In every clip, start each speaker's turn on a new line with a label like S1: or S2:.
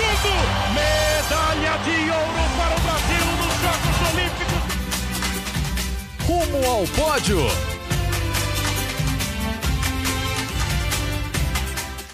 S1: tudo! Medalha de ouro para o Brasil nos Jogos Olímpicos!
S2: Rumo ao pódio!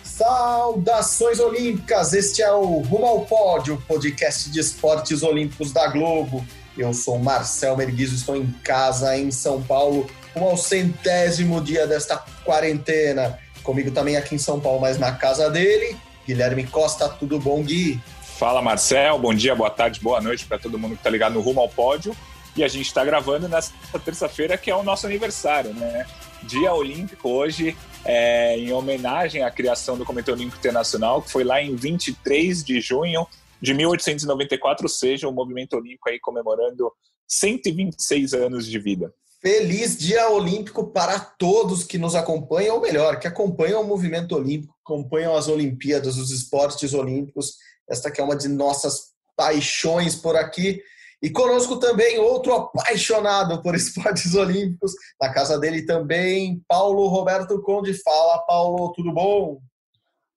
S3: Saudações Olímpicas! Este é o Rumo ao Pódio, podcast de esportes olímpicos da Globo. Eu sou Marcel Merguizo, estou em casa em São Paulo, rumo ao centésimo dia desta quarentena. Comigo também aqui em São Paulo, mas na casa dele, Guilherme Costa. Tudo bom, Gui?
S4: Fala, Marcel. Bom dia, boa tarde, boa noite para todo mundo que está ligado no Rumo ao Pódio. E a gente está gravando nessa terça-feira, que é o nosso aniversário, né? Dia Olímpico hoje, é, em homenagem à criação do Comitê Olímpico Internacional, que foi lá em 23 de junho de 1894, ou seja, o movimento olímpico aí comemorando 126 anos de vida.
S3: Feliz Dia Olímpico para todos que nos acompanham, ou melhor, que acompanham o movimento olímpico, acompanham as Olimpíadas, os esportes olímpicos. Esta que é uma de nossas paixões por aqui. E conosco também outro apaixonado por esportes olímpicos, na casa dele também, Paulo Roberto Conde. Fala, Paulo, tudo bom?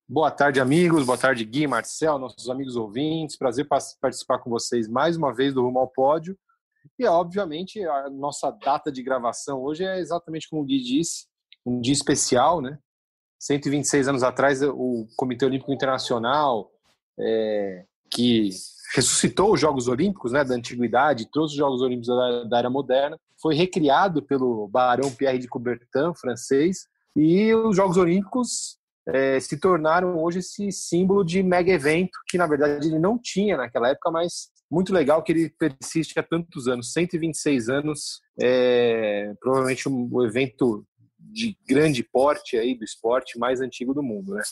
S5: Boa tarde, amigos. Boa tarde, Gui, Marcel, nossos amigos ouvintes. Prazer participar com vocês mais uma vez do Rumo ao Pódio. E, obviamente, a nossa data de gravação hoje é exatamente como o Gui disse, um dia especial, né? 126 anos atrás, o Comitê Olímpico Internacional, é, que ressuscitou os Jogos Olímpicos né, da antiguidade, trouxe os Jogos Olímpicos da, da era moderna, foi recriado pelo barão Pierre de Coubertin, francês, e os Jogos Olímpicos é, se tornaram hoje esse símbolo de mega evento que, na verdade, ele não tinha naquela época, mas muito legal que ele persiste há tantos anos 126 anos é provavelmente um evento de grande porte aí do esporte mais antigo do mundo, né?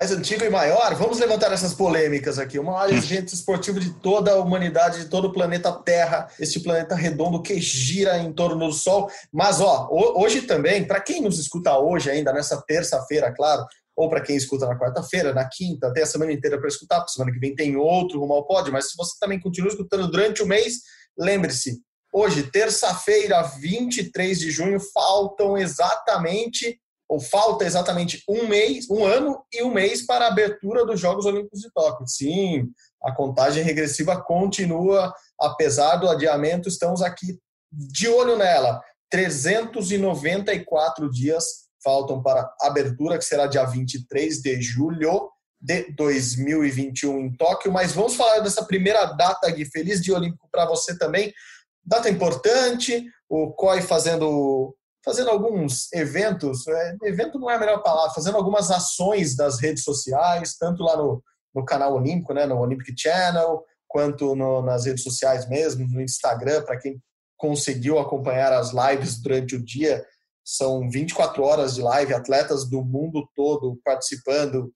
S3: mais antigo e maior, vamos levantar essas polêmicas aqui. O maior evento esportivo de toda a humanidade, de todo o planeta Terra, este planeta redondo que gira em torno do Sol. Mas, ó, hoje também, para quem nos escuta hoje ainda, nessa terça-feira, claro, ou para quem escuta na quarta-feira, na quinta, até a semana inteira para escutar, porque semana que vem tem outro Rumo ao Pódio, mas se você também continua escutando durante o mês, lembre-se, hoje, terça-feira, 23 de junho, faltam exatamente ou falta exatamente um mês, um ano e um mês para a abertura dos Jogos Olímpicos de Tóquio. Sim, a contagem regressiva continua, apesar do adiamento, estamos aqui de olho nela. 394 dias faltam para a abertura, que será dia 23 de julho de 2021 em Tóquio. Mas vamos falar dessa primeira data, Gui. Feliz Dia Olímpico para você também. Data importante, o COI fazendo fazendo alguns eventos, é, evento não é a melhor palavra, fazendo algumas ações das redes sociais, tanto lá no, no canal Olímpico, né, no Olympic Channel, quanto no, nas redes sociais mesmo, no Instagram, para quem conseguiu acompanhar as lives durante o dia, são 24 horas de live, atletas do mundo todo participando,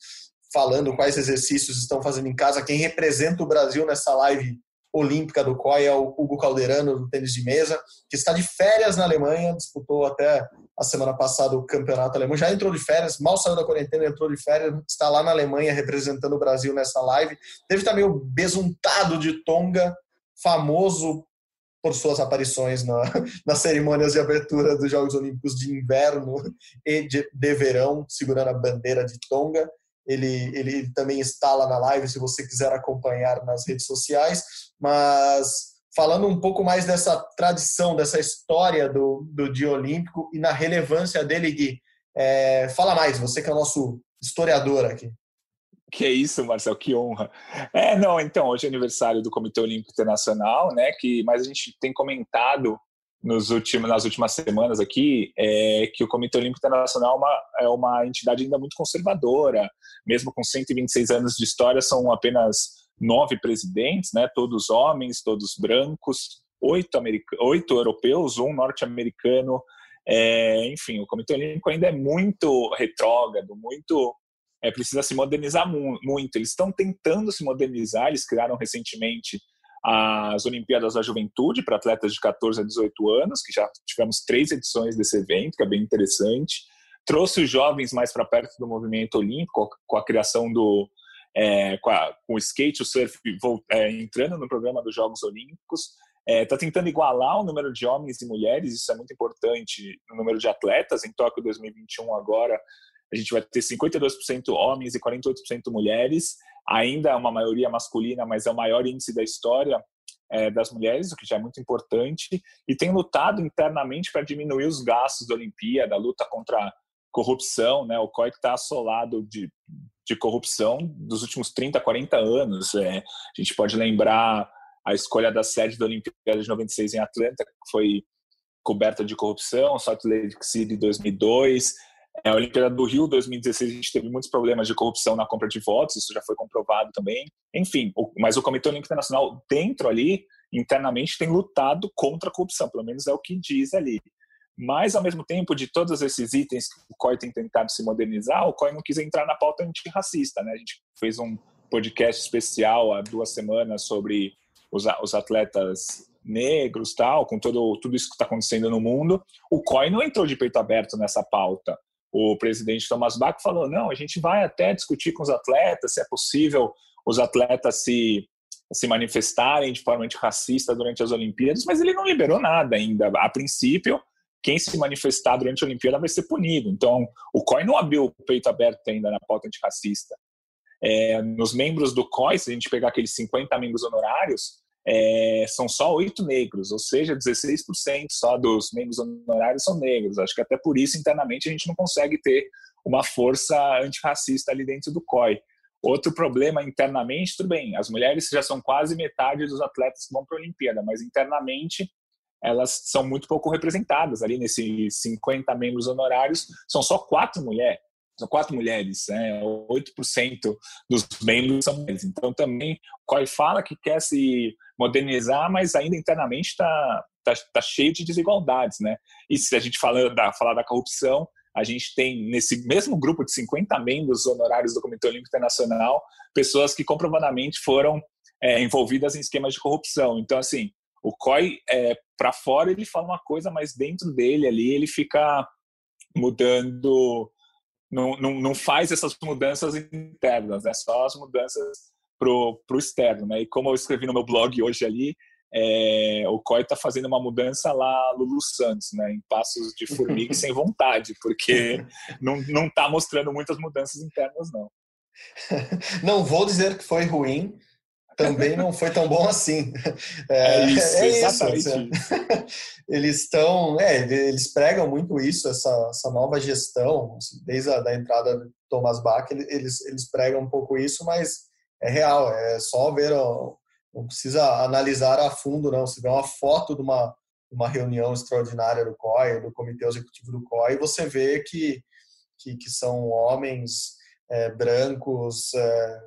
S3: falando quais exercícios estão fazendo em casa, quem representa o Brasil nessa live olímpica do COI é o Hugo Calderano, do tênis de mesa, que está de férias na Alemanha, disputou até a semana passada o campeonato alemão, já entrou de férias, mal saiu da quarentena, entrou de férias, está lá na Alemanha representando o Brasil nessa live. Teve também o besuntado de Tonga, famoso por suas aparições na, nas cerimônias de abertura dos Jogos Olímpicos de Inverno e de, de Verão, segurando a bandeira de Tonga. Ele, ele também está lá na live, se você quiser acompanhar nas redes sociais. Mas falando um pouco mais dessa tradição, dessa história do, do Dia Olímpico e na relevância dele, Gui, é, fala mais, você que é o nosso historiador aqui.
S4: Que isso, Marcel, que honra. É, não, então, hoje é aniversário do Comitê Olímpico Internacional, né, que, mas a gente tem comentado nos últimos, nas últimas semanas aqui é que o Comitê Olímpico Internacional é uma, é uma entidade ainda muito conservadora, mesmo com 126 anos de história, são apenas nove presidentes, né, todos homens, todos brancos, oito, oito europeus, um norte-americano. É, enfim, o Comitê Olímpico ainda é muito retrógrado, muito é, precisa se modernizar mu muito. Eles estão tentando se modernizar, eles criaram recentemente as Olimpíadas da Juventude para atletas de 14 a 18 anos, que já tivemos três edições desse evento, que é bem interessante. Trouxe os jovens mais para perto do movimento olímpico, com a criação do. É, com, a, com, o skate, o surf é, entrando no programa dos Jogos Olímpicos. Está é, tentando igualar o número de homens e mulheres, isso é muito importante, no número de atletas. Em Tóquio 2021, agora, a gente vai ter 52% homens e 48% mulheres, ainda é uma maioria masculina, mas é o maior índice da história é, das mulheres, o que já é muito importante, e tem lutado internamente para diminuir os gastos da Olimpíada, a luta contra a corrupção, né? O COI está assolado de, de corrupção dos últimos 30, 40 anos. É, a gente pode lembrar a escolha da sede da Olimpíada de 96 em Atlanta, que foi coberta de corrupção, Salt Lake City 2002, é, a Olimpíada do Rio 2016 a gente teve muitos problemas de corrupção na compra de votos, isso já foi comprovado também. Enfim, o, mas o Comitê Olímpico Internacional dentro ali internamente tem lutado contra a corrupção, pelo menos é o que diz ali. Mas, ao mesmo tempo, de todos esses itens que o COI tem tentado se modernizar, o COI não quis entrar na pauta antirracista. Né? A gente fez um podcast especial há duas semanas sobre os, os atletas negros, tal, com todo, tudo isso que está acontecendo no mundo. O COI não entrou de peito aberto nessa pauta o presidente Thomas Bach falou: não, a gente vai até discutir com os atletas se é possível os atletas se, se manifestarem de forma antirracista durante as Olimpíadas, mas ele não liberou nada ainda. A princípio, quem se manifestar durante a Olimpíada vai ser punido. Então, o COI não abriu o peito aberto ainda na pauta antirracista. É, nos membros do COI, se a gente pegar aqueles 50 membros honorários, é, são só oito negros, ou seja, 16% só dos membros honorários são negros. Acho que até por isso, internamente, a gente não consegue ter uma força antirracista ali dentro do COI. Outro problema internamente, tudo bem, as mulheres já são quase metade dos atletas que vão para a Olimpíada, mas internamente elas são muito pouco representadas ali nesses 50 membros honorários, são só quatro mulheres são quatro mulheres, né? 8% dos membros são mulheres. Então, também, o COI fala que quer se modernizar, mas ainda internamente está tá, tá cheio de desigualdades, né? E se a gente fala da, falar da corrupção, a gente tem nesse mesmo grupo de 50 membros honorários do Comitê Olímpico Internacional pessoas que comprovadamente foram é, envolvidas em esquemas de corrupção. Então, assim, o COI, é, para fora, ele fala uma coisa, mas dentro dele ali ele fica mudando não, não, não faz essas mudanças internas, né? só as mudanças para o externo. Né? E como eu escrevi no meu blog hoje ali, é, o COI está fazendo uma mudança lá Lulu Santos, né, em passos de formiga sem vontade, porque não está mostrando muitas mudanças internas, não.
S3: Não vou dizer que foi ruim, também não foi tão bom assim.
S4: É, é isso, é exatamente isso.
S3: Eles estão, é, eles pregam muito isso, essa, essa nova gestão, assim, desde a da entrada do Thomas Bach, eles, eles pregam um pouco isso, mas é real, é só ver, não precisa analisar a fundo, não. Se vê uma foto de uma, uma reunião extraordinária do COI, do Comitê Executivo do COI, você vê que, que, que são homens é, brancos, é,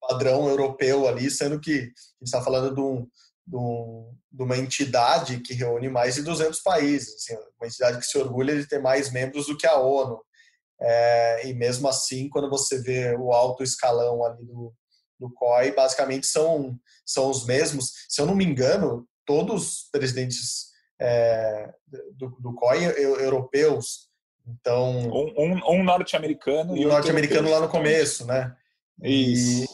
S3: padrão europeu ali, sendo que a gente está falando de, um, de, um, de, uma entidade que reúne mais de 200 países, assim, uma entidade que se orgulha de ter mais membros do que a ONU. É, e mesmo assim, quando você vê o alto escalão ali do, do COI, basicamente são, são os mesmos. Se eu não me engano, todos os presidentes é, do, do COI europeus, então...
S4: Um, um, um norte-americano um
S3: e norte-americano lá no começo, né? Isso.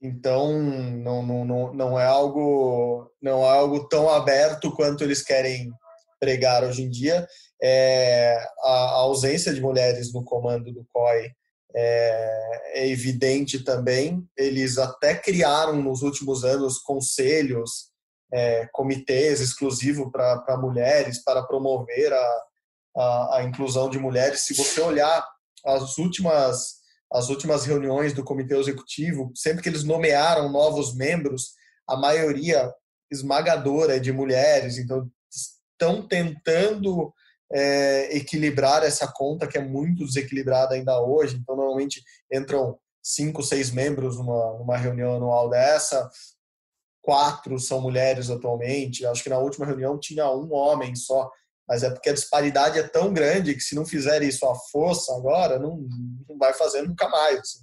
S3: Então, não, não, não, não, é algo, não é algo tão aberto quanto eles querem pregar hoje em dia. É, a, a, ausência de mulheres no comando do COI é, é, evidente também. Eles até criaram nos últimos anos conselhos, é, comitês exclusivos para mulheres, para promover a, a, a inclusão de mulheres. Se você olhar as últimas as últimas reuniões do comitê executivo, sempre que eles nomearam novos membros, a maioria esmagadora é de mulheres, então estão tentando é, equilibrar essa conta que é muito desequilibrada ainda hoje. Então, normalmente entram cinco, seis membros numa, numa reunião anual dessa, quatro são mulheres atualmente. Acho que na última reunião tinha um homem só mas é porque a disparidade é tão grande que se não fizer isso à força agora, não, não vai fazer nunca mais. Assim,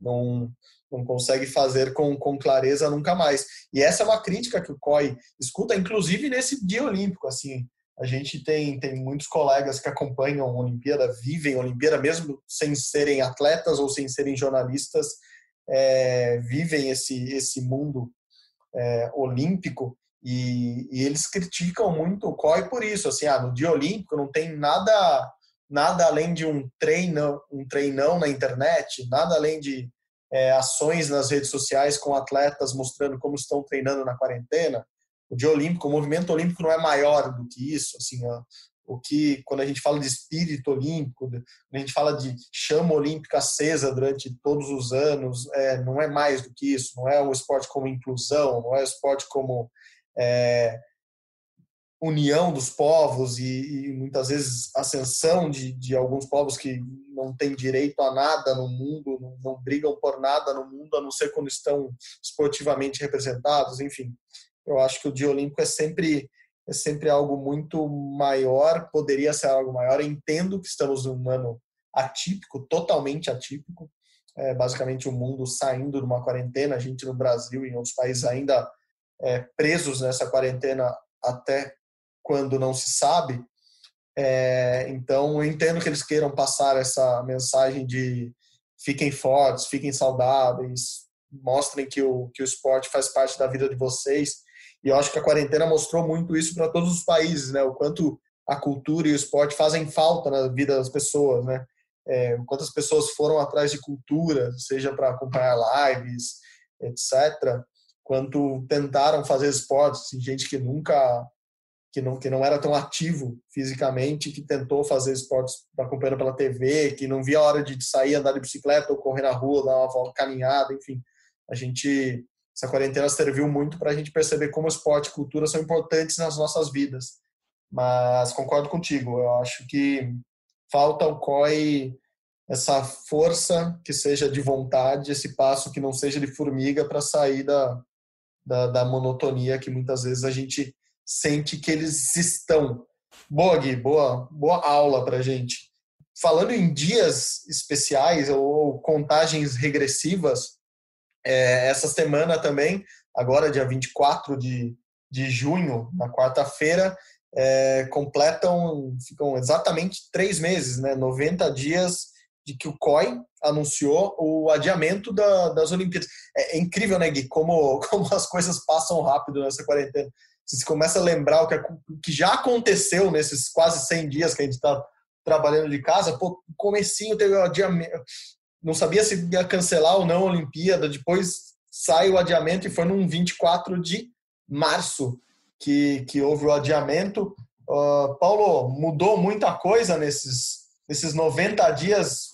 S3: não, não consegue fazer com, com clareza nunca mais. E essa é uma crítica que o COI escuta, inclusive nesse dia olímpico. Assim, a gente tem, tem muitos colegas que acompanham a Olimpíada, vivem a Olimpíada, mesmo sem serem atletas ou sem serem jornalistas, é, vivem esse, esse mundo é, olímpico e, e, eles criticam muito o COI por isso, assim, ah, no dia olímpico não tem nada nada além de um treino, um treinão na internet, nada além de é, ações nas redes sociais com atletas mostrando como estão treinando na quarentena. O dia olímpico, o movimento olímpico não é maior do que isso. Assim, ó, o que quando a gente fala de espírito olímpico, quando a gente fala de chama olímpica acesa durante todos os anos, é, não é mais do que isso. Não é o esporte como inclusão, não é o esporte como é, união dos povos e, e, muitas vezes ascensão de, de alguns povos que não têm direito a nada no mundo, não, não, brigam por nada no mundo, a não ser quando estão esportivamente representados, enfim. Eu acho que o dia olímpico é sempre é sempre algo muito maior, poderia ser algo maior. Eu entendo que estamos num ano atípico, totalmente atípico, é, basicamente o mundo saindo de uma quarentena, a gente no Brasil e em outros países ainda é, presos nessa quarentena até quando não se sabe. É, então, eu entendo que eles queiram passar essa mensagem de fiquem fortes, fiquem saudáveis, mostrem que o, que o esporte faz parte da vida de vocês. E eu acho que a quarentena mostrou muito isso para todos os países, né? O quanto a cultura e o esporte fazem falta na vida das pessoas, né? É, quantas pessoas foram atrás de cultura, seja para acompanhar lives, etc., quanto tentaram fazer esportes, assim, gente que nunca que não, que não era tão ativo fisicamente, que tentou fazer esportes acompanhando pela TV, que não via a hora de sair, andar de bicicleta ou correr na rua, dar uma volta, caminhada, enfim. A gente, essa quarentena serviu muito para a gente perceber como esporte e cultura são importantes nas nossas vidas. Mas concordo contigo, eu acho que falta ao COI essa força que seja de vontade, esse passo que não seja de formiga para sair da, da, da monotonia que muitas vezes a gente sente que eles estão. Boa, Gui, boa, boa aula para gente. Falando em dias especiais ou contagens regressivas, é, essa semana também, agora dia 24 de, de junho, na quarta-feira, é, completam, ficam exatamente três meses, né? 90 dias de que o COI anunciou o adiamento da, das Olimpíadas. É, é, incrível, né, Gui, como, como as coisas passam rápido nessa quarentena você começa a lembrar o que, que já aconteceu nesses quase 100 dias que a gente está trabalhando de casa, pô, comecinho teve o adiamento, não sabia se ia cancelar ou não a Olimpíada, depois sai o adiamento e foi num 24 de março que, que houve o adiamento. Uh, Paulo, mudou muita coisa nesses, nesses 90 dias?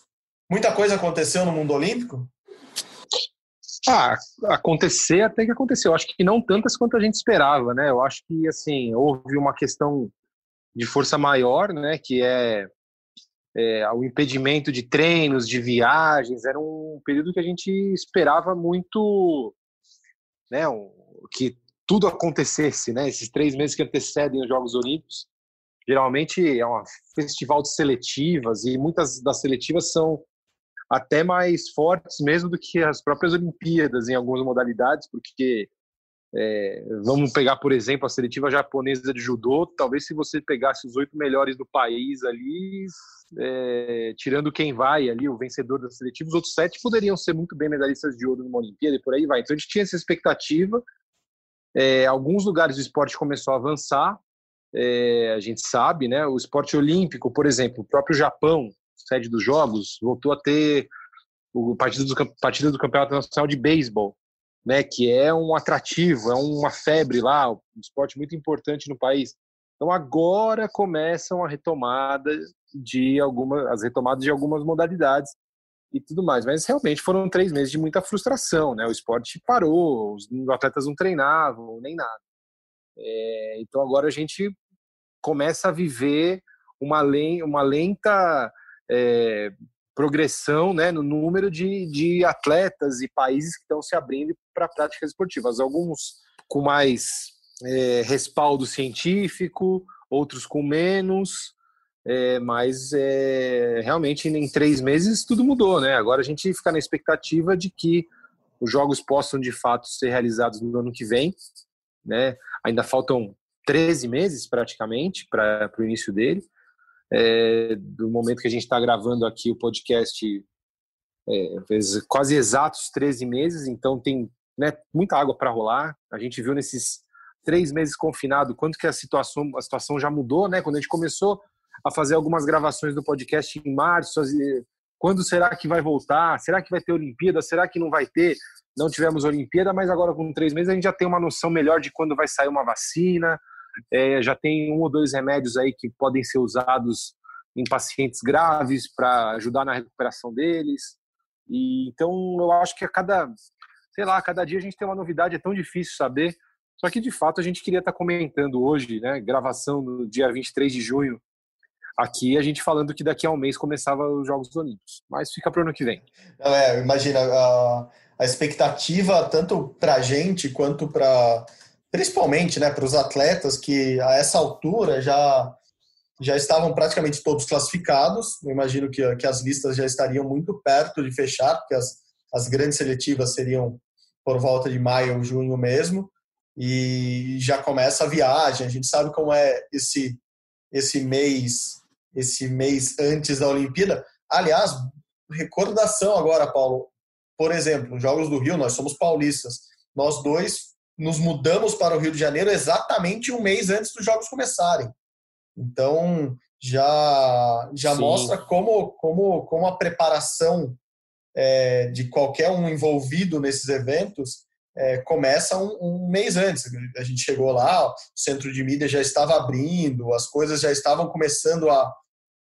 S3: Muita coisa aconteceu no mundo olímpico?
S5: Ah, acontecer até que aconteceu. Eu acho que não tantas quanto a gente esperava, né? Eu acho que, assim, houve uma questão de força maior, né? Que é, é o impedimento de treinos, de viagens. Era um período que a gente esperava muito, né? Um, que tudo acontecesse, né? Esses três meses que antecedem os Jogos Olímpicos. Geralmente é um festival de seletivas e muitas das seletivas são até mais fortes mesmo do que as próprias Olimpíadas em algumas modalidades, porque é, vamos pegar, por exemplo, a seletiva japonesa de judô. Talvez se você pegasse os oito melhores do país ali, é, tirando quem vai ali, o vencedor da seletiva, os outros sete poderiam ser muito bem medalhistas de ouro numa Olimpíada e por aí vai. Então a gente tinha essa expectativa. É, alguns lugares do esporte começou a avançar. É, a gente sabe, né? O esporte olímpico, por exemplo, o próprio Japão sede dos jogos, voltou a ter o partido do, partida do Campeonato Nacional de Beisebol, né, que é um atrativo, é uma febre lá, um esporte muito importante no país. Então agora começam a retomada de algumas, as retomadas de algumas modalidades e tudo mais. Mas realmente foram três meses de muita frustração, né? O esporte parou, os atletas não treinavam, nem nada. É, então agora a gente começa a viver uma, uma lenta é, progressão né, no número de, de atletas e países que estão se abrindo para práticas esportivas. Alguns com mais é, respaldo científico, outros com menos, é, mas é, realmente em três meses tudo mudou. Né? Agora a gente fica na expectativa de que os jogos possam de fato ser realizados no ano que vem. Né? Ainda faltam 13 meses praticamente para o início dele é, do momento que a gente está gravando aqui o podcast, é, quase exatos 13 meses, então tem né, muita água para rolar. A gente viu nesses três meses confinado quanto que a situação, a situação já mudou, né? Quando a gente começou a fazer algumas gravações do podcast em março. Quando será que vai voltar? Será que vai ter Olimpíada? Será que não vai ter? Não tivemos Olimpíada, mas agora com três meses a gente já tem uma noção melhor de quando vai sair uma vacina. É, já tem um ou dois remédios aí que podem ser usados em pacientes graves para ajudar na recuperação deles. E então eu acho que a cada, sei lá, a cada dia a gente tem uma novidade, é tão difícil saber. Só que de fato a gente queria estar comentando hoje, né, gravação no dia 23 de junho, aqui a gente falando que daqui a um mês começava os Jogos Olímpicos. Mas fica para o ano que vem.
S3: É, imagina, a, a expectativa tanto para a gente quanto para principalmente né, para os atletas que a essa altura já já estavam praticamente todos classificados. Eu imagino que, que as listas já estariam muito perto de fechar, porque as, as grandes seletivas seriam por volta de maio ou junho mesmo. E já começa a viagem. A gente sabe como é esse esse mês esse mês antes da Olimpíada. Aliás, recordação agora, Paulo. Por exemplo, Jogos do Rio, nós somos paulistas. Nós dois nos mudamos para o Rio de Janeiro exatamente um mês antes dos Jogos começarem. Então, já, já mostra como, como, como a preparação é, de qualquer um envolvido nesses eventos é, começa um, um, mês antes. A gente chegou lá, o centro de mídia já estava abrindo, as coisas já estavam começando a,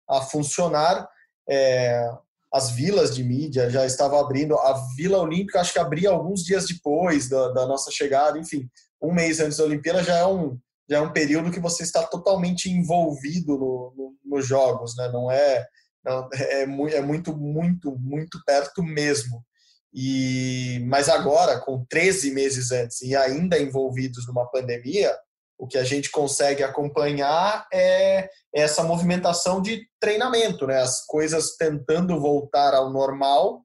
S3: a funcionar. É, as vilas de mídia já estavam abrindo. A Vila Olímpica acho que abria alguns dias depois da, da nossa chegada. Enfim, um mês antes da Olimpíada já é um, já é um período que você está totalmente envolvido no, no, nos jogos, né? Não é, não, é, é muito, muito, muito perto mesmo. E, mas agora, com 13 meses antes e ainda envolvidos numa pandemia, o que a gente consegue acompanhar é essa movimentação de treinamento, né? As coisas tentando voltar ao normal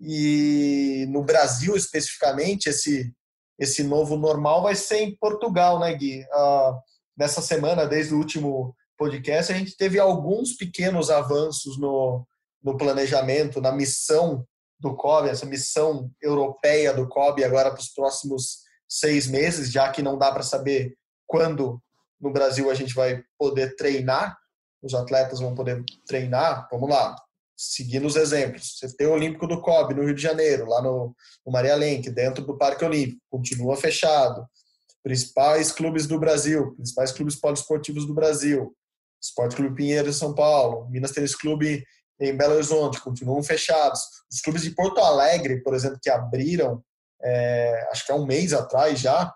S3: e no Brasil especificamente esse esse novo normal vai ser em Portugal, né, Gui? Uh, nessa semana, desde o último podcast, a gente teve alguns pequenos avanços no, no planejamento, na missão do COB, essa missão europeia do COB agora para os próximos seis meses, já que não dá para saber quando no Brasil a gente vai poder treinar, os atletas vão poder treinar. Vamos lá, seguindo os exemplos. Você tem o Olímpico do COB no Rio de Janeiro, lá no, no Maria Lenk, dentro do Parque Olímpico, continua fechado. Principais clubes do Brasil, principais clubes poliesportivos do Brasil, Esporte Clube Pinheiro em São Paulo, Minas Tênis Clube em Belo Horizonte, continuam fechados. Os clubes de Porto Alegre, por exemplo, que abriram, é, acho que há um mês atrás já,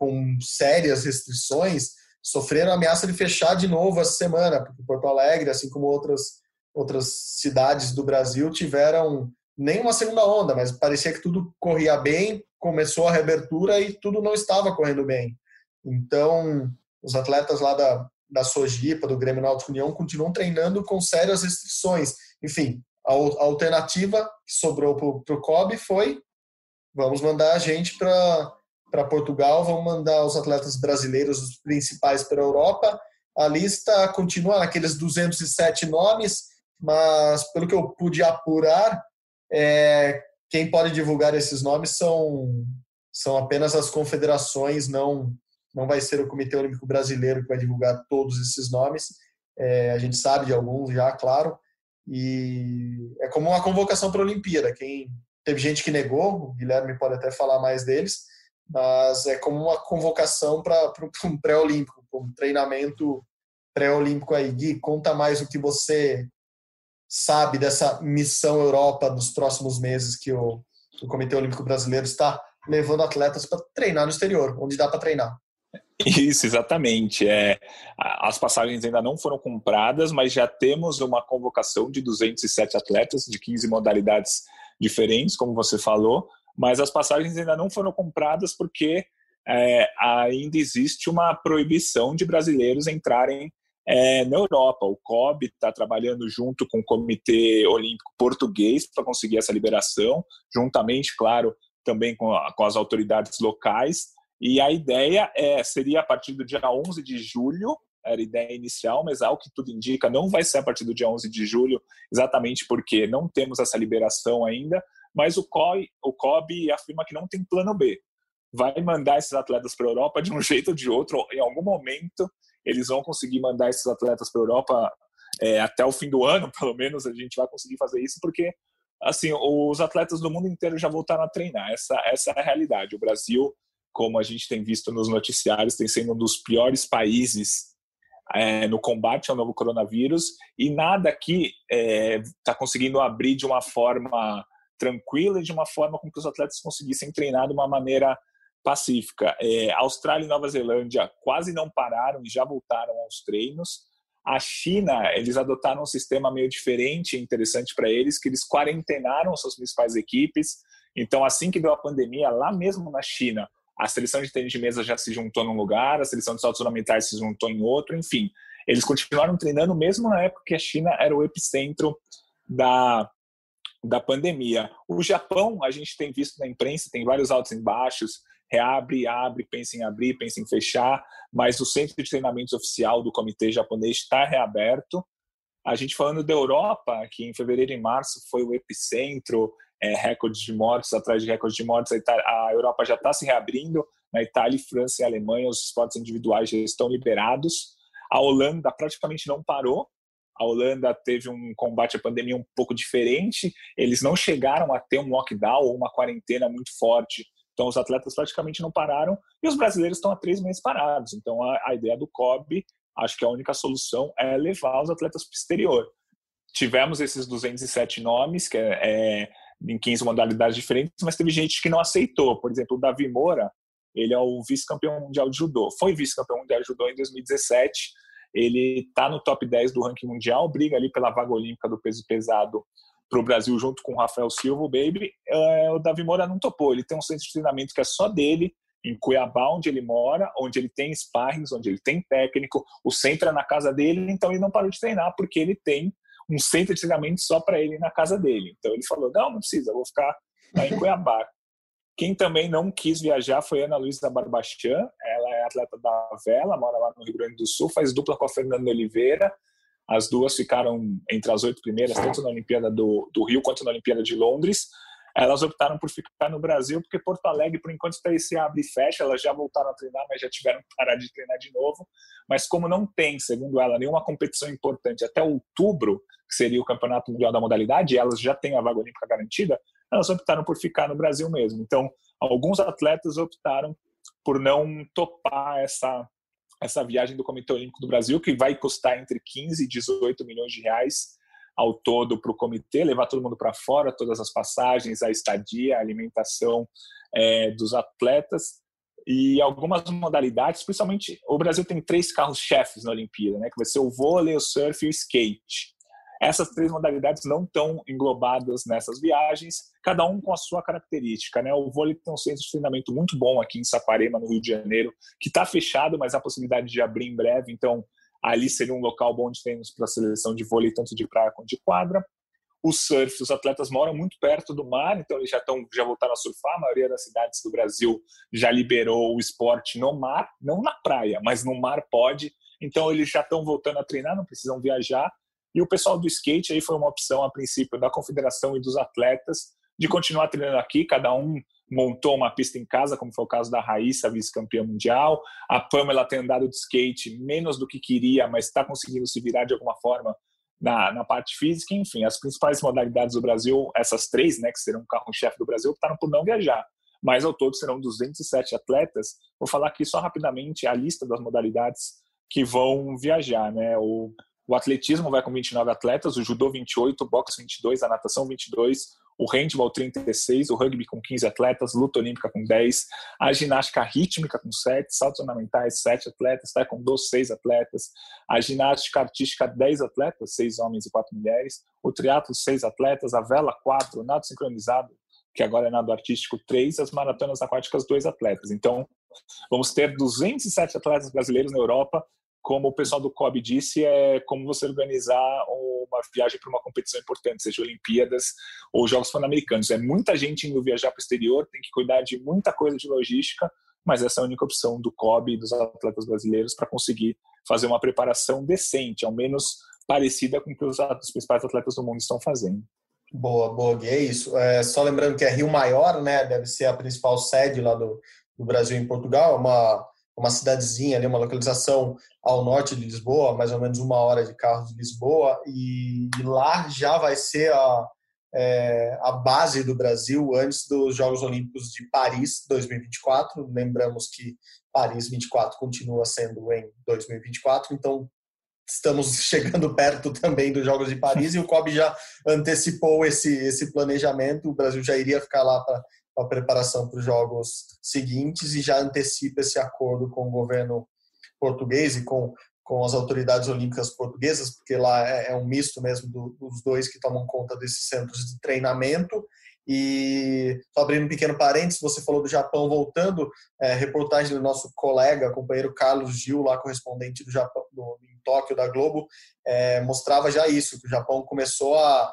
S3: com sérias restrições, sofreram ameaça de fechar de novo essa semana, porque Porto Alegre, assim como outras outras cidades do Brasil tiveram nem uma segunda onda, mas parecia que tudo corria bem, começou a reabertura e tudo não estava correndo bem. Então, os atletas lá da, da Sojipa, do Grêmio Náutico União, continuam treinando com sérias restrições. Enfim, a, a alternativa que sobrou para o COB foi vamos mandar a gente para Portugal, vamos mandar os atletas brasileiros, os principais, para a Europa. A lista continua naqueles 207 nomes, mas pelo que eu pude apurar, é, quem pode divulgar esses nomes são, são apenas as confederações, não, não vai ser o Comitê Olímpico Brasileiro que vai divulgar todos esses nomes. É, a gente sabe de alguns já, claro, e é como uma convocação para a Olimpíada. Quem teve gente que negou, o Guilherme pode até falar mais deles, mas é como uma convocação para um pré-olímpico, um treinamento pré-olímpico aí. Gui, conta mais o que você sabe dessa missão Europa dos próximos meses que o, o Comitê Olímpico Brasileiro está levando atletas para treinar no exterior, onde dá para treinar.
S4: Isso, exatamente. É, as passagens ainda não foram compradas, mas já temos uma convocação de 207 atletas de 15 modalidades diferentes, como você falou, mas as passagens ainda não foram compradas porque é, ainda existe uma proibição de brasileiros entrarem é, na Europa. O COB está trabalhando junto com o Comitê Olímpico Português para conseguir essa liberação, juntamente, claro, também com, a, com, as autoridades locais. E a ideia é, seria a partir do dia 11 de julho, era a ideia inicial, mas ao que tudo indica, não vai ser a partir do dia 11 de julho, exatamente porque não temos essa liberação ainda, mas o COI, o COB afirma que não tem plano B. Vai mandar esses atletas para a Europa de um jeito ou de outro, em algum momento eles vão conseguir mandar esses atletas para a Europa é, até o fim do ano, pelo menos, a gente vai conseguir fazer isso, porque assim os atletas do mundo inteiro já voltaram a treinar. Essa, essa é a realidade. O Brasil, como a gente tem visto nos noticiários, tem sido um dos piores países é, no combate ao novo coronavírus e nada aqui está é, conseguindo abrir de uma forma tranquila e de uma forma com que os atletas conseguissem treinar de uma maneira pacífica. É, Austrália e Nova Zelândia quase não pararam e já voltaram aos treinos. A China, eles adotaram um sistema meio diferente e interessante para eles, que eles quarentenaram suas principais equipes. Então, assim que deu a pandemia, lá mesmo na China, a seleção de tênis de mesa já se juntou num lugar, a seleção de saltos ornamentais se juntou em outro, enfim. Eles continuaram treinando mesmo na época que a China era o epicentro da, da pandemia. O Japão, a gente tem visto na imprensa, tem vários altos e baixos, reabre, abre, pensa em abrir, pensa em fechar, mas o centro de treinamentos oficial do comitê japonês está reaberto. A gente falando da Europa, que em fevereiro e março foi o epicentro, é, recordes de mortes atrás de recordes de mortes, a, a Europa já está se reabrindo, na Itália, França e Alemanha os esportes individuais já estão liberados. A Holanda praticamente não parou, a Holanda teve um combate à pandemia um pouco diferente. Eles não chegaram a ter um lockdown ou uma quarentena muito forte então, os atletas praticamente não pararam e os brasileiros estão há três meses parados. Então, a, a ideia do COB, acho que a única solução é levar os atletas para o exterior. Tivemos esses 207 nomes, que é, é em 15 modalidades diferentes, mas teve gente que não aceitou. Por exemplo, o Davi Moura, ele é o vice-campeão mundial de judô. Foi vice-campeão mundial de judô em 2017. Ele está no top 10 do ranking mundial, briga ali pela vaga olímpica do peso pesado para o Brasil junto com o Rafael Silva, o Baby, é, o Davi Moura não topou. Ele tem um centro de treinamento que é só dele, em Cuiabá, onde ele mora, onde ele tem sparrings, onde ele tem técnico, o centro é na casa dele, então ele não parou de treinar porque ele tem um centro de treinamento só para ele na casa dele. Então ele falou: não, não precisa, vou ficar lá em Cuiabá. Quem também não quis viajar foi Ana Luísa Barbachan, é atleta da vela, mora lá no Rio Grande do Sul, faz dupla com a Fernanda Oliveira, as duas ficaram entre as oito primeiras, tanto na Olimpíada do, do Rio quanto na Olimpíada de Londres. Elas optaram por ficar no Brasil, porque Porto Alegre, por enquanto, está esse abre e fecha. Elas já voltaram a treinar, mas já tiveram que parar de treinar de novo. Mas como não tem, segundo ela, nenhuma competição importante até outubro, que seria o Campeonato Mundial da Modalidade, elas já têm a vaga olímpica garantida, elas optaram por ficar no Brasil mesmo. Então, alguns atletas optaram por não topar essa essa viagem do Comitê Olímpico do Brasil, que vai custar entre 15 e 18 milhões de reais ao todo para o comitê, levar todo mundo para fora, todas as passagens, a estadia, a alimentação é, dos atletas e algumas modalidades, principalmente o Brasil tem três carros-chefes na Olimpíada, né, que vai ser o vôlei, o surf e o skate. Essas três modalidades não estão englobadas nessas viagens, cada um com a sua característica. Né? O vôlei tem um centro de treinamento muito bom aqui em Saquarema, no Rio de Janeiro, que está fechado, mas há possibilidade de abrir em breve, então ali seria um local bom de treinos para a seleção de vôlei, tanto de praia quanto de quadra. O surf, os atletas moram muito perto do mar, então eles já estão já voltaram a surfar. A maioria das cidades do Brasil já liberou o esporte no mar, não na praia, mas no mar pode. Então eles já estão voltando a treinar, não precisam viajar. E o pessoal do skate aí foi uma opção a princípio da confederação e dos atletas de continuar treinando aqui, cada um montou uma pista em casa, como foi o caso da Raíssa, vice-campeã mundial. A Pamela tem andado de skate menos do que queria, mas está conseguindo se virar de alguma forma na, na parte física. Enfim, as principais modalidades do Brasil, essas três, né, que serão o carro-chefe do Brasil, optaram por não viajar. Mas ao todo serão 207 atletas. Vou falar aqui só rapidamente a lista das modalidades que vão viajar, né? O o atletismo vai com 29 atletas, o judô 28, o boxe 22, a natação 22, o handball 36, o rugby com 15 atletas, luta olímpica com 10, a ginástica rítmica com 7, saltos ornamentais 7 atletas, taekwondo 6 atletas, a ginástica artística 10 atletas, 6 homens e 4 mulheres, o triatlo 6 atletas, a vela 4, o nado sincronizado, que agora é nado artístico 3, as maratonas aquáticas 2 atletas. Então, vamos ter 207 atletas brasileiros na Europa como o pessoal do COB disse, é como você organizar uma viagem para uma competição importante, seja Olimpíadas ou Jogos Pan-Americanos. É muita gente indo viajar para o exterior, tem que cuidar de muita coisa de logística, mas essa é a única opção do COB e dos atletas brasileiros para conseguir fazer uma preparação decente, ao menos parecida com o que os, os principais atletas do mundo estão fazendo.
S3: Boa, boa, Gui, é isso. É, só lembrando que é Rio Maior, né? Deve ser a principal sede lá do, do Brasil em Portugal, é uma uma cidadezinha ali, uma localização ao norte de Lisboa, mais ou menos uma hora de carro de Lisboa, e, lá já vai ser a, é, a base do Brasil antes dos Jogos Olímpicos de Paris 2024. Lembramos que Paris 24 continua sendo em 2024, então estamos chegando perto também dos Jogos de Paris e o COB já antecipou esse, esse planejamento. O Brasil já iria ficar lá para a preparação para os Jogos seguintes e já antecipa esse acordo com o governo português e com, com as autoridades olímpicas portuguesas, porque lá é, é um misto mesmo do, dos dois que tomam conta desses centros de treinamento. E só abrindo um pequeno parênteses, você falou do Japão voltando, é, reportagem do nosso colega, companheiro Carlos Gil, lá correspondente do Japão, do, em Tóquio da Globo, é, mostrava já isso, que o Japão começou a,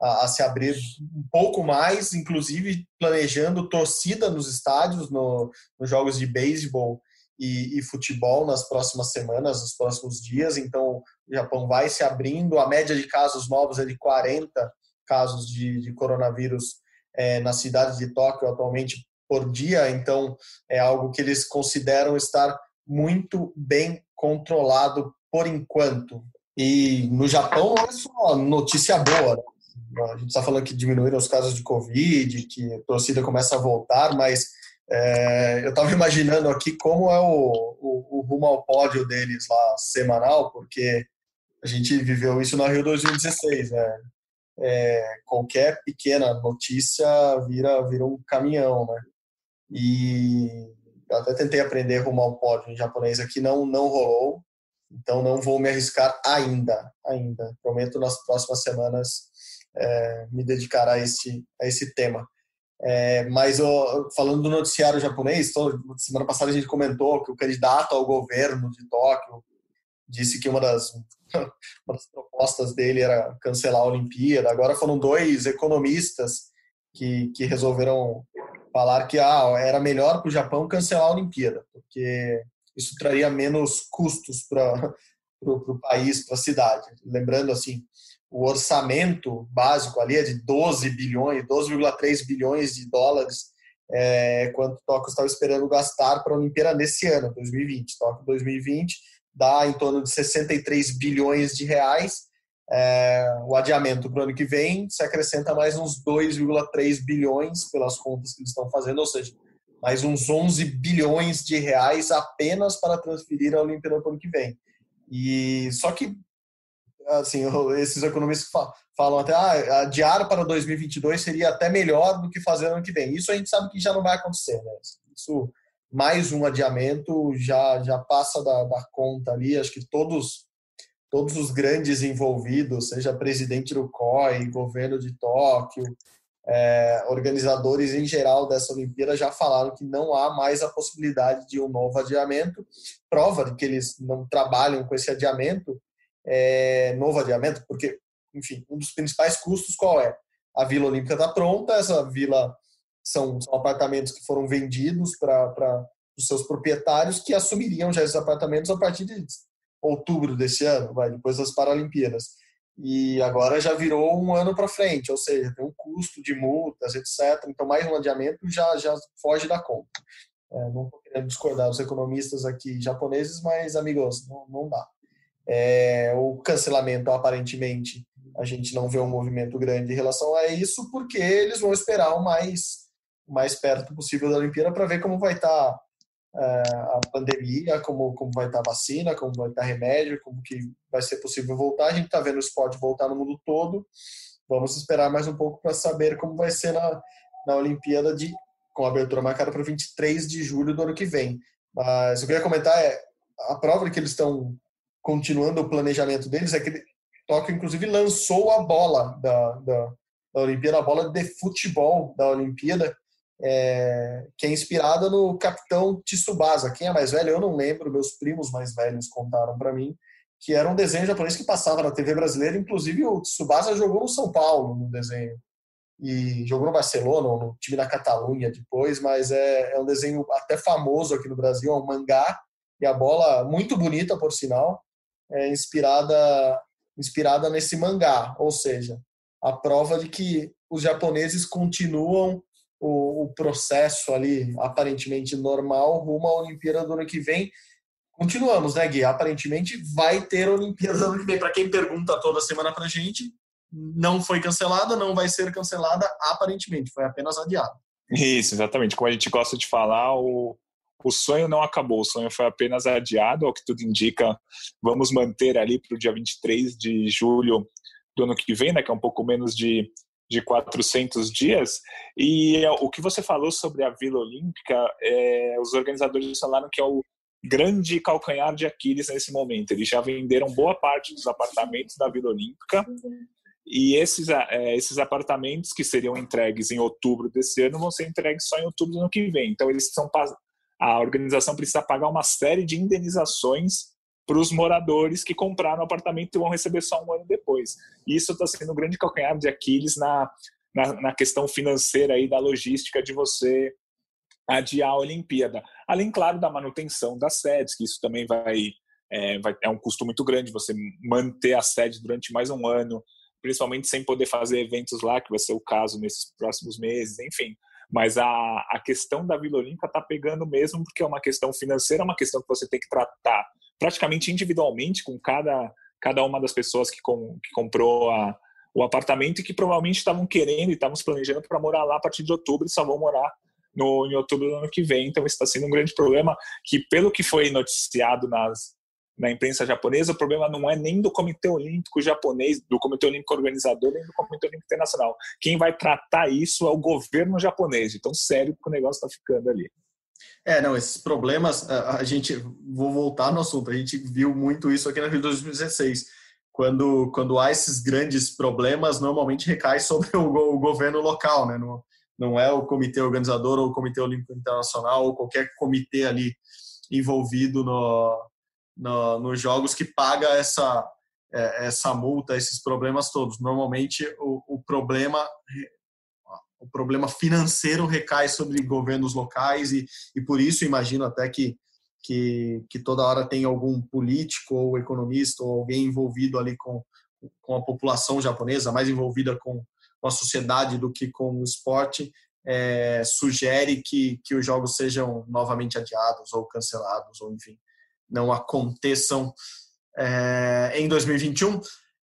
S3: a, a, se abrir um pouco mais, inclusive planejando torcida nos estádios, no, nos jogos de beisebol e, e, futebol nas próximas semanas, nos próximos dias. Então, o Japão vai se abrindo. A média de casos novos é de 40 casos de, de coronavírus é, na cidade de Tóquio atualmente por dia, então é algo que eles consideram estar muito bem controlado por enquanto. E no Japão é só notícia boa. A gente está falando que diminuíram os casos de Covid, que a torcida começa a voltar, mas é, eu estava imaginando aqui como é o, o, o rumo ao pódio deles lá semanal, porque a gente viveu isso na Rio 2016, né? é, qualquer pequena notícia vira, vira um caminhão, né? E eu até tentei aprender a arrumar um pódio em japonês aqui, não, não rolou, então não vou me arriscar ainda, ainda. Prometo nas próximas semanas é, me dedicar a esse, a esse tema. É, mas falando do noticiário japonês, semana passada a gente comentou que o candidato ao governo de Tóquio disse que uma das uma das propostas dele era cancelar a Olimpíada. Agora foram dois economistas que, que resolveram falar que ah, era melhor para o Japão cancelar a Olimpíada, porque isso traria menos custos para o país, para a cidade. Lembrando assim, o orçamento básico ali é de 12 bilhões, 12,3 bilhões de dólares, é, quanto Tóquio estava esperando gastar para a Olimpíada nesse ano, 2020. Tóquio 2020 dá em torno de 63 bilhões de reais. É, o adiamento para o ano que vem se acrescenta mais uns 2,3 bilhões pelas contas que eles estão fazendo, ou seja, mais uns 11 bilhões de reais apenas para transferir a Olimpíada para o ano que vem. E só que assim, esses economistas falam até ah, adiar para 2022 seria até melhor do que fazer ano que vem. Isso a gente sabe que já não vai acontecer, né? Isso mais um adiamento já, já passa da, da conta ali. Acho que todos, todos os grandes envolvidos, seja presidente do COI, governo de Tóquio, é, organizadores em geral dessa Olimpíada já falaram que não há mais a possibilidade de um novo adiamento. Prova de que eles não trabalham com esse adiamento, é, novo adiamento, porque, enfim, um dos principais custos qual é? A Vila Olímpica está pronta, essa vila são, são apartamentos que foram vendidos para os seus proprietários que assumiriam já esses apartamentos a partir de outubro desse ano, vai, depois das Paralimpíadas. E agora já virou um ano para frente, ou seja, tem um custo de multas, etc. Então, mais um adiamento já, já foge da conta. É, não estou querendo discordar dos economistas aqui japoneses, mas, amigos, não, não dá. É, o cancelamento, aparentemente, a gente não vê um movimento grande em relação a isso, porque eles vão esperar o mais mais perto possível da Olimpíada para ver como vai estar tá, é, a pandemia, como, como vai estar tá a vacina, como vai estar tá remédio, como que vai ser possível voltar. A gente está vendo o esporte voltar no mundo todo. Vamos esperar mais um pouco para saber como vai ser na, na Olimpíada de com a abertura marcada para 23 de julho do ano que vem. Mas eu queria comentar é a prova que eles estão continuando o planejamento deles é que Tóquio inclusive lançou a bola da, da, da Olimpíada, a bola de futebol da Olimpíada, é, que é inspirada no Capitão Tsubasa. Quem é mais velho, eu não lembro, meus primos mais velhos contaram para mim, que era um desenho japonês que passava na TV brasileira, inclusive o Tsubasa jogou no São Paulo no desenho. E jogou no Barcelona, no time da Catalunha depois, mas é, é um desenho até famoso aqui no Brasil, é um mangá, e a bola, muito bonita por sinal, é inspirada, inspirada nesse mangá, ou seja, a prova de que os japoneses continuam o, o processo ali aparentemente normal rumo à Olimpíada do ano que vem. Continuamos, né, Gui? Aparentemente vai ter Olimpíada do ano que vem. Para quem pergunta toda semana para gente, não foi cancelada, não vai ser cancelada, aparentemente, foi apenas adiada.
S4: Isso, exatamente. Como a gente gosta de falar, o, o sonho não acabou, o sonho foi apenas adiado, ao que tudo indica. Vamos manter ali para o dia 23 de julho do ano que vem, né, que é um pouco menos de, de 400 dias. E o que você falou sobre a Vila Olímpica, é, os organizadores falaram que é o grande calcanhar de Aquiles nesse momento. Eles já venderam boa parte dos apartamentos da Vila Olímpica e esses, é, esses apartamentos que seriam entregues em outubro desse ano vão ser entregues só em outubro do ano que vem. Então eles são a organização precisa pagar uma série de indenizações para os moradores que compraram o apartamento e vão receber só um ano depois. E isso está sendo um grande calcanhar de Aquiles na, na, na questão financeira aí da logística de você adiar a Olimpíada. Além, claro, da manutenção das sedes, que isso também vai é, vai, é um custo muito grande você manter a sede durante mais um ano, principalmente sem poder fazer eventos lá, que vai ser o caso nesses próximos meses, enfim. Mas a, a questão da Vila Olímpica está pegando mesmo, porque é uma questão financeira, é uma questão que você tem que tratar praticamente individualmente com cada, cada uma das pessoas que, com, que comprou a, o apartamento e que provavelmente estavam querendo e estavam se planejando para morar lá a partir de outubro e só vão morar no, em outubro do ano que vem. Então, está sendo um grande problema que, pelo que foi noticiado nas, na imprensa japonesa, o problema não é nem do Comitê Olímpico japonês, do Comitê Olímpico organizador, nem do Comitê Olímpico Internacional. Quem vai tratar isso é o governo japonês. Então, sério que o negócio está ficando ali.
S3: É, não, esses problemas, a gente, vou voltar no assunto, a gente viu muito isso aqui na Rio 2016. Quando, quando há esses grandes problemas, normalmente recai sobre o, o governo local, né? Não, não é o comitê organizador ou o Comitê Olímpico Internacional ou qualquer comitê ali envolvido no, no, nos jogos que paga essa, é, essa multa, esses problemas todos. Normalmente o, o problema o problema financeiro recai sobre governos locais e, e por isso imagino até que, que, que toda hora tem algum político ou economista ou alguém envolvido ali com, com a população japonesa, mais envolvida com, com a sociedade do que com o esporte, é, sugere que, que os jogos sejam novamente adiados ou cancelados, ou enfim, não aconteçam é, em 2021.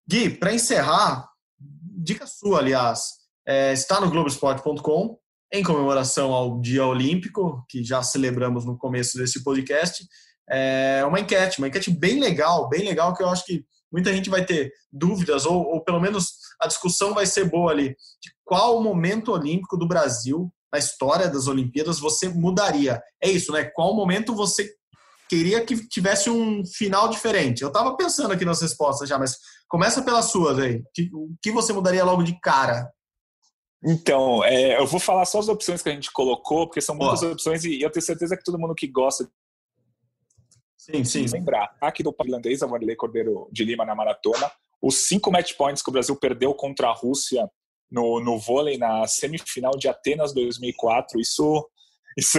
S3: Gui, para encerrar, dica sua, aliás, é, está no Globoesporte.com em comemoração ao Dia Olímpico, que já celebramos no começo desse podcast. É uma enquete, uma enquete bem legal, bem legal, que eu acho que muita gente vai ter dúvidas, ou, ou pelo menos a discussão vai ser boa ali, de qual momento olímpico do Brasil, na história das Olimpíadas, você mudaria. É isso, né? Qual momento você queria que tivesse um final diferente? Eu estava pensando aqui nas respostas já, mas começa pelas suas aí. O que você mudaria logo de cara?
S4: Então, é, eu vou falar só as opções que a gente colocou, porque são muitas Boa. opções e eu tenho certeza que todo mundo que gosta
S3: sim, sim.
S4: lembrar. Aqui do irlandês, a Marilei Cordeiro de Lima na maratona, os cinco match points que o Brasil perdeu contra a Rússia no, no vôlei na semifinal de Atenas 2004, isso, isso,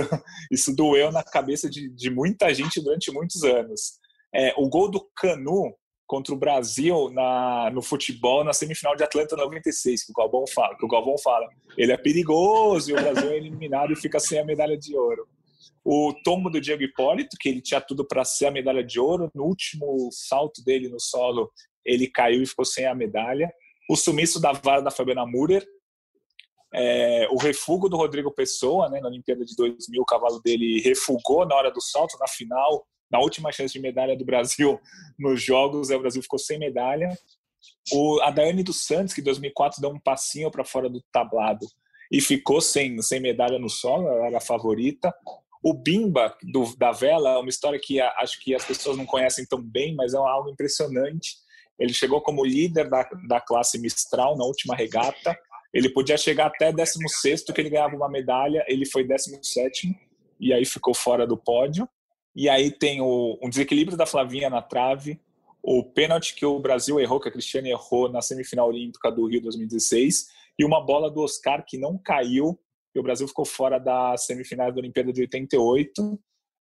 S4: isso doeu na cabeça de, de muita gente durante muitos anos. É, o gol do Canu contra o Brasil na, no futebol na semifinal de Atlanta 96, que o Galvão fala, que o Galvão fala, ele é perigoso e o Brasil é eliminado e fica sem a medalha de ouro. O tombo do Diego Hipólito, que ele tinha tudo para ser a medalha de ouro, no último salto dele no solo, ele caiu e ficou sem a medalha. O sumiço da vara da Fabiana Murer, é, o refugo do Rodrigo Pessoa, né, na Olimpíada de 2000, o cavalo dele refugou na hora do salto, na final, na última chance de medalha do Brasil nos Jogos, o Brasil ficou sem medalha. O, a Daiane dos Santos, que em 2004 deu um passinho para fora do tablado e ficou sem, sem medalha no solo, ela era a favorita. O Bimba, do, da vela, é uma história que a, acho que as pessoas não conhecem tão bem, mas é algo impressionante. Ele chegou como líder da, da classe Mistral na última regata. Ele podia chegar até 16, que ele ganhava uma medalha, ele foi 17 e aí ficou fora do pódio. E aí tem o, um desequilíbrio da Flavinha na trave, o pênalti que o Brasil errou, que a Cristiane errou na semifinal olímpica do Rio 2016, e uma bola do Oscar que não caiu, e o Brasil ficou fora da semifinal da Olimpíada de 88.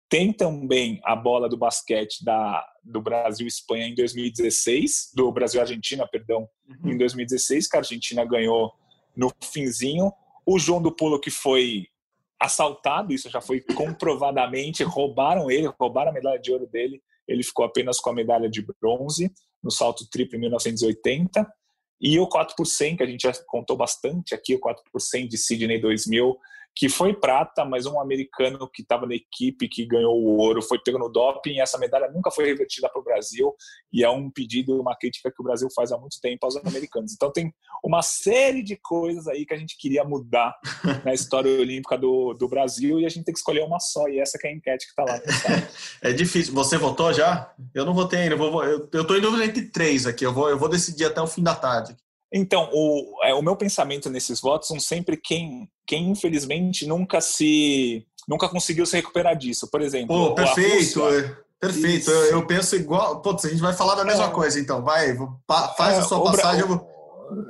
S4: Tem também a bola do basquete da, do Brasil-Espanha em 2016, do Brasil-Argentina, perdão, uhum. em 2016, que a Argentina ganhou no finzinho. O João do Pulo que foi assaltado, isso já foi comprovadamente, roubaram ele, roubaram a medalha de ouro dele, ele ficou apenas com a medalha de bronze no salto triplo em 1980. E o 4%, que a gente já contou bastante aqui, o 4% de Sydney 2000, que foi prata, mas um americano que estava na equipe que ganhou o ouro foi pego no doping essa medalha nunca foi revertida para o Brasil e é um pedido, uma crítica que o Brasil faz há muito tempo aos americanos. Então tem uma série de coisas aí que a gente queria mudar na história olímpica do, do Brasil e a gente tem que escolher uma só e essa que é a enquete que está lá.
S3: é difícil. Você votou já? Eu não votei ainda. Eu estou em dúvida entre três aqui. Eu vou, eu vou decidir até o fim da tarde.
S4: Então, o, é, o meu pensamento nesses votos são sempre quem, quem infelizmente nunca se nunca conseguiu se recuperar disso. Por exemplo,
S3: Pô, perfeito. Rússia, é, perfeito. Eu, eu, penso igual. Putz, a gente vai falar da mesma é, coisa, então. Vai, faz é, a sua passagem.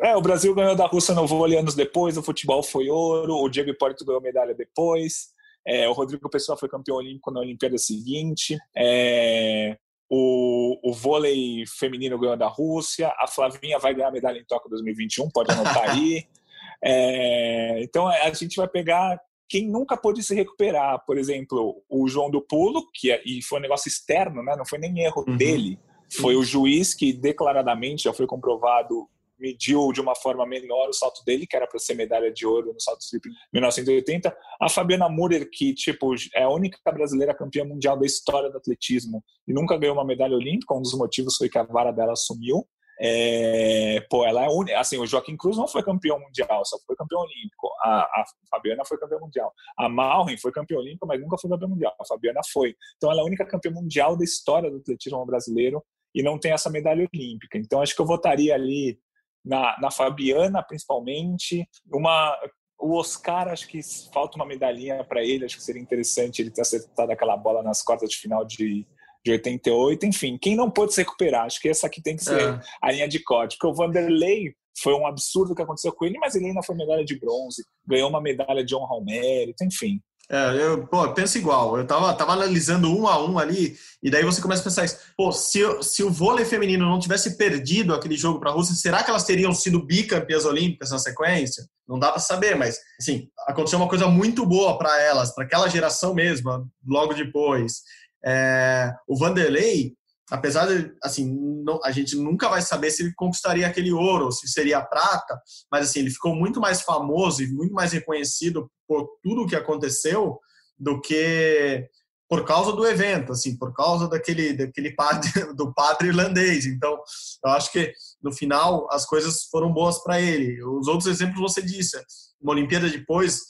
S4: É, o Brasil ganhou da Rússia no vôlei anos depois, o futebol foi ouro, o Diego Hipólito ganhou medalha depois, é, o Rodrigo Pessoa foi campeão olímpico na Olimpíada seguinte, é, o, o vôlei feminino ganhou da Rússia. A Flavinha vai ganhar medalha em Tóquio 2021, pode anotar aí. É, então a gente vai pegar quem nunca pôde se recuperar. Por exemplo, o João do Pulo, que é, e foi um negócio externo, né? não foi nem erro uhum. dele. Foi o juiz que declaradamente já foi comprovado mediu de uma forma menor o salto dele, que era para ser medalha de ouro no salto triplo em 1980. A Fabiana Murer, que tipo é a única brasileira campeã mundial da história do atletismo e nunca ganhou uma medalha olímpica, um dos motivos foi que a vara dela sumiu. É, pô, ela é única. Assim, o Joaquim Cruz não foi campeão mundial, só foi campeão olímpico. A, a Fabiana foi campeã mundial. A Malren foi campeã olímpica, mas nunca foi campeã mundial. A Fabiana foi. Então, ela é a única campeã mundial da história do atletismo brasileiro e não tem essa medalha olímpica. Então, acho que eu votaria ali na, na Fabiana, principalmente. Uma, o Oscar, acho que falta uma medalhinha para ele, acho que seria interessante ele ter acertado aquela bola nas quartas de final de, de 88. Enfim, quem não pôde se recuperar, acho que essa aqui tem que ser é. a linha de código. Porque o Vanderlei foi um absurdo o que aconteceu com ele, mas ele ainda foi medalha de bronze, ganhou uma medalha de honra ao mérito, enfim.
S3: É, eu pô, penso igual. Eu tava, tava analisando um a um ali, e daí você começa a pensar isso. Pô, se, se o vôlei feminino não tivesse perdido aquele jogo para a Rússia, será que elas teriam sido bicampeãs olímpicas na sequência? Não dá para saber, mas assim, aconteceu uma coisa muito boa para elas, para aquela geração mesmo, logo depois. É, o Vanderlei, apesar de, assim, não, a gente nunca vai saber se ele conquistaria aquele ouro, se seria prata, mas assim, ele ficou muito mais famoso e muito mais reconhecido por tudo o que aconteceu do que por causa do evento, assim, por causa daquele, daquele padre, do padre irlandês. Então, eu acho que no final as coisas foram boas para ele. Os outros exemplos você disse, uma Olimpíada depois,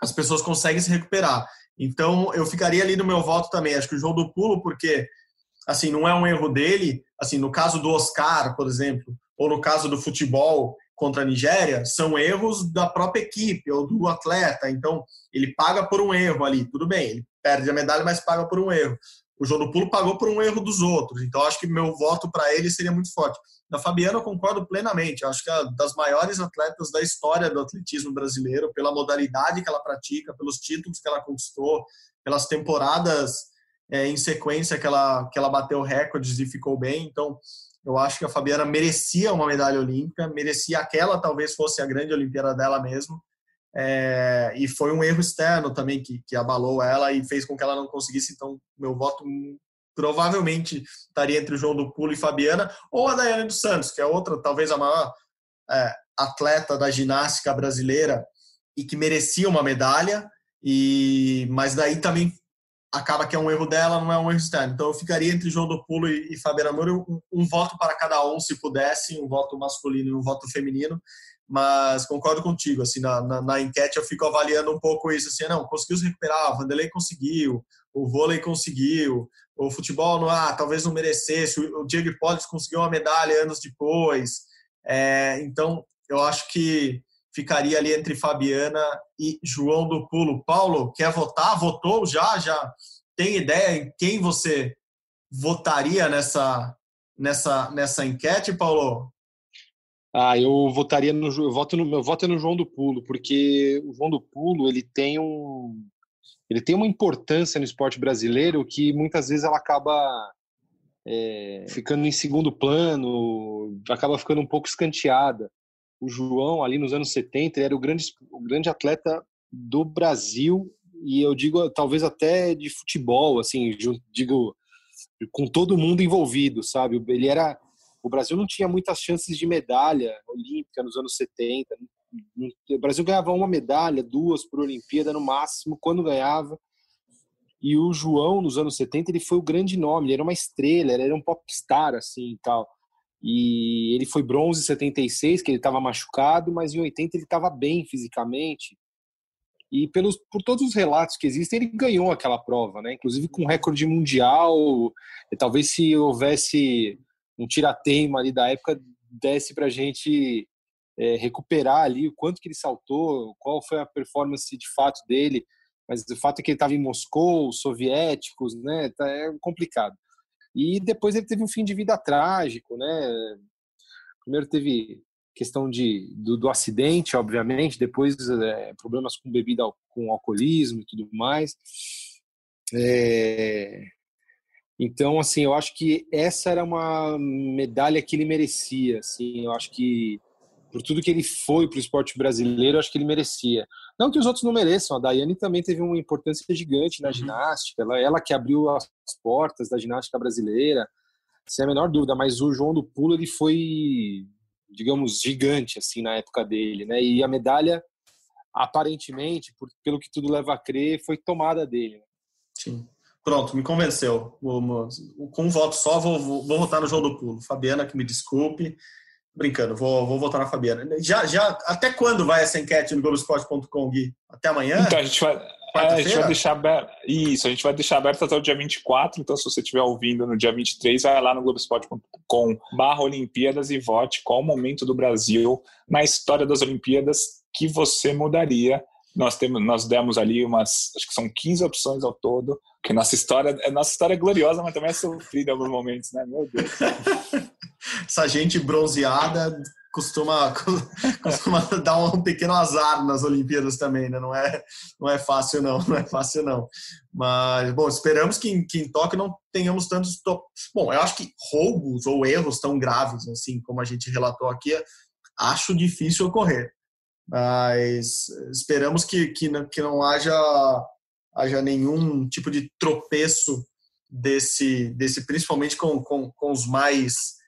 S3: as pessoas conseguem se recuperar. Então, eu ficaria ali no meu voto também. Acho que o João do Pulo, porque assim, não é um erro dele, assim, no caso do Oscar, por exemplo, ou no caso do futebol contra a Nigéria, são erros da própria equipe ou do atleta, então ele paga por um erro ali, tudo bem, ele perde a medalha, mas paga por um erro. O João do Pulo pagou por um erro dos outros, então acho que meu voto para ele seria muito forte. Da Fabiana eu concordo plenamente, acho que é das maiores atletas da história do atletismo brasileiro, pela modalidade que ela pratica, pelos títulos que ela conquistou, pelas temporadas é, em sequência que ela, que ela bateu recordes e ficou bem. Então, eu acho que a Fabiana merecia uma medalha olímpica, merecia aquela, talvez fosse a grande Olimpíada dela mesmo. É, e foi um erro externo também que, que abalou ela e fez com que ela não conseguisse. Então, meu voto provavelmente estaria entre o João do Pulo e Fabiana, ou a Daiane dos Santos, que é outra, talvez a maior é, atleta da ginástica brasileira e que merecia uma medalha. E mas daí também acaba que é um erro dela, não é um erro externo. Então eu ficaria entre João do Pulo e, e Fabiana Moura, um, um, voto para cada um, se pudesse, um voto masculino e um voto feminino. Mas concordo contigo, assim, na, na, na enquete eu fico avaliando um pouco isso, assim, não, conseguiu se recuperar, o Vanderlei conseguiu, o vôlei conseguiu, o futebol, não, ah, talvez não merecesse, o, o Diego Hipólito conseguiu uma medalha anos depois. É, então, eu acho que ficaria ali entre Fabiana e João do Pulo. Paulo, quer votar? Votou já? Já tem ideia em quem você votaria nessa, nessa, nessa enquete, Paulo?
S5: Ah, eu votaria no eu voto no meu voto é no João do Pulo, porque o João do Pulo ele tem um ele tem uma importância no esporte brasileiro que muitas vezes ela acaba é, ficando em segundo plano, acaba ficando um pouco escanteada. O João, ali nos anos 70, era o grande, o grande atleta do Brasil e eu digo talvez até de futebol, assim, digo com todo mundo envolvido, sabe? Ele era o Brasil não tinha muitas chances de medalha olímpica nos anos 70. O Brasil ganhava uma medalha, duas por Olimpíada no máximo, quando ganhava. E o João, nos anos 70, ele foi o grande nome, ele era uma estrela, ele era um popstar, assim, e tal. E ele foi bronze em 76, que ele estava machucado, mas em 80 ele estava bem fisicamente. E pelos, por todos os relatos que existem, ele ganhou aquela prova, né? Inclusive com recorde mundial. Talvez se houvesse um tirateima ali da época, desse para a gente é, recuperar ali o quanto que ele saltou, qual foi a performance de fato dele. Mas o fato é que ele estava em Moscou, soviéticos, né? Tá, é complicado. E depois ele teve um fim de vida trágico, né? Primeiro teve questão de, do, do acidente, obviamente, depois é, problemas com bebida, com alcoolismo e tudo mais. É, então, assim, eu acho que essa era uma medalha que ele merecia, assim, eu acho que por tudo que ele foi para o esporte brasileiro, acho que ele merecia. Não que os outros não mereçam, a Daiane também teve uma importância gigante na uhum. ginástica, ela, ela que abriu as portas da ginástica brasileira, sem a menor dúvida, mas o João do Pulo, ele foi digamos, gigante assim na época dele, né? E a medalha, aparentemente, por, pelo que tudo leva a crer, foi tomada dele. Né?
S3: Sim. Pronto, me convenceu. Com um voto só, vou, vou, vou votar no João do Pulo. Fabiana, que me desculpe. Brincando, vou, vou votar na Fabiana. Já, já, até quando vai essa enquete no Globoesporte.com, Gui? Até amanhã?
S4: Então, a gente vai, é, a gente vai deixar aberto. Isso, a gente vai deixar aberto até o dia 24. Então, se você estiver ouvindo no dia 23, vai lá no Globoesporte.com barra Olimpíadas e vote qual o momento do Brasil na história das Olimpíadas que você mudaria. Nós, temos, nós demos ali umas, acho que são 15 opções ao todo, que nossa história, nossa história é gloriosa, mas também é sofrida em alguns momentos, né? Meu Deus.
S3: Essa gente bronzeada costuma, costuma dar um pequeno azar nas Olimpíadas também, né? Não é, não é fácil não, não é fácil não. Mas, bom, esperamos que, que em Tóquio não tenhamos tantos... Bom, eu acho que roubos ou erros tão graves, assim, como a gente relatou aqui, acho difícil ocorrer. Mas esperamos que, que, não, que não haja, haja nenhum tipo de tropeço desse, desse principalmente com, com, com os mais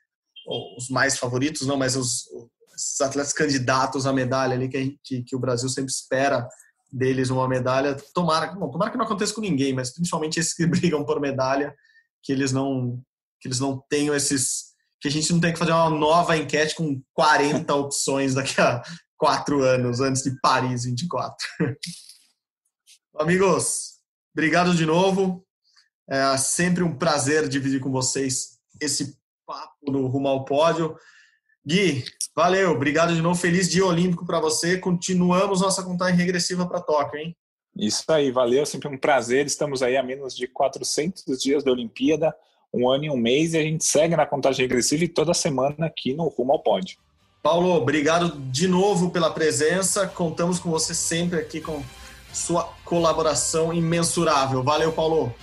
S3: os mais favoritos, não, mas os, os atletas candidatos à medalha ali que, que, que, o Brasil sempre espera deles uma medalha. Tomara, bom, tomara que não aconteça com ninguém, mas principalmente esses que brigam por medalha, que eles não que eles não tenham esses que a gente não tem que fazer uma nova enquete com 40 opções daqui a quatro anos antes de Paris 24. Amigos, obrigado de novo. É sempre um prazer dividir com vocês esse papo no Rumo ao Pódio. Gui, valeu, obrigado de novo. Feliz dia olímpico para você. Continuamos nossa contagem regressiva para Tóquio, hein?
S4: Isso aí, valeu, sempre um prazer. Estamos aí a menos de 400 dias da Olimpíada, um ano e um mês, e a gente segue na contagem regressiva e toda semana aqui no Rumo ao Pódio.
S3: Paulo, obrigado de novo pela presença. Contamos com você sempre aqui com sua colaboração imensurável. Valeu, Paulo.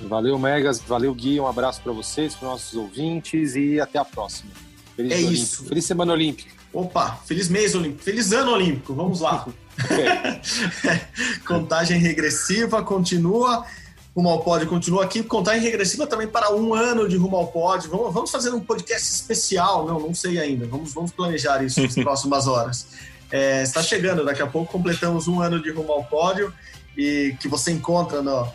S5: Valeu, Megas. Valeu, Gui. Um abraço para vocês, para nossos ouvintes e até a próxima.
S3: Feliz é isso.
S5: Olímpico. Feliz Semana Olímpica.
S3: Opa, feliz mês olímpico. Feliz ano olímpico. Vamos lá. Contagem regressiva continua. Rumo ao Pódio continua aqui. Contagem regressiva também para um ano de Rumo ao Pódio. Vamos, vamos fazer um podcast especial. Não, não sei ainda. Vamos, vamos planejar isso nas próximas horas. É, está chegando. Daqui a pouco completamos um ano de Rumo ao Pódio e que você encontra no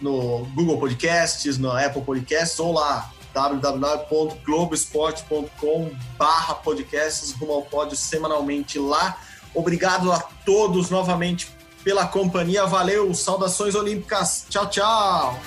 S3: no Google Podcasts, no Apple Podcasts ou lá www.globesport.com barra podcasts rumo ao pódio semanalmente lá. Obrigado a todos novamente pela companhia. Valeu, saudações olímpicas. Tchau, tchau.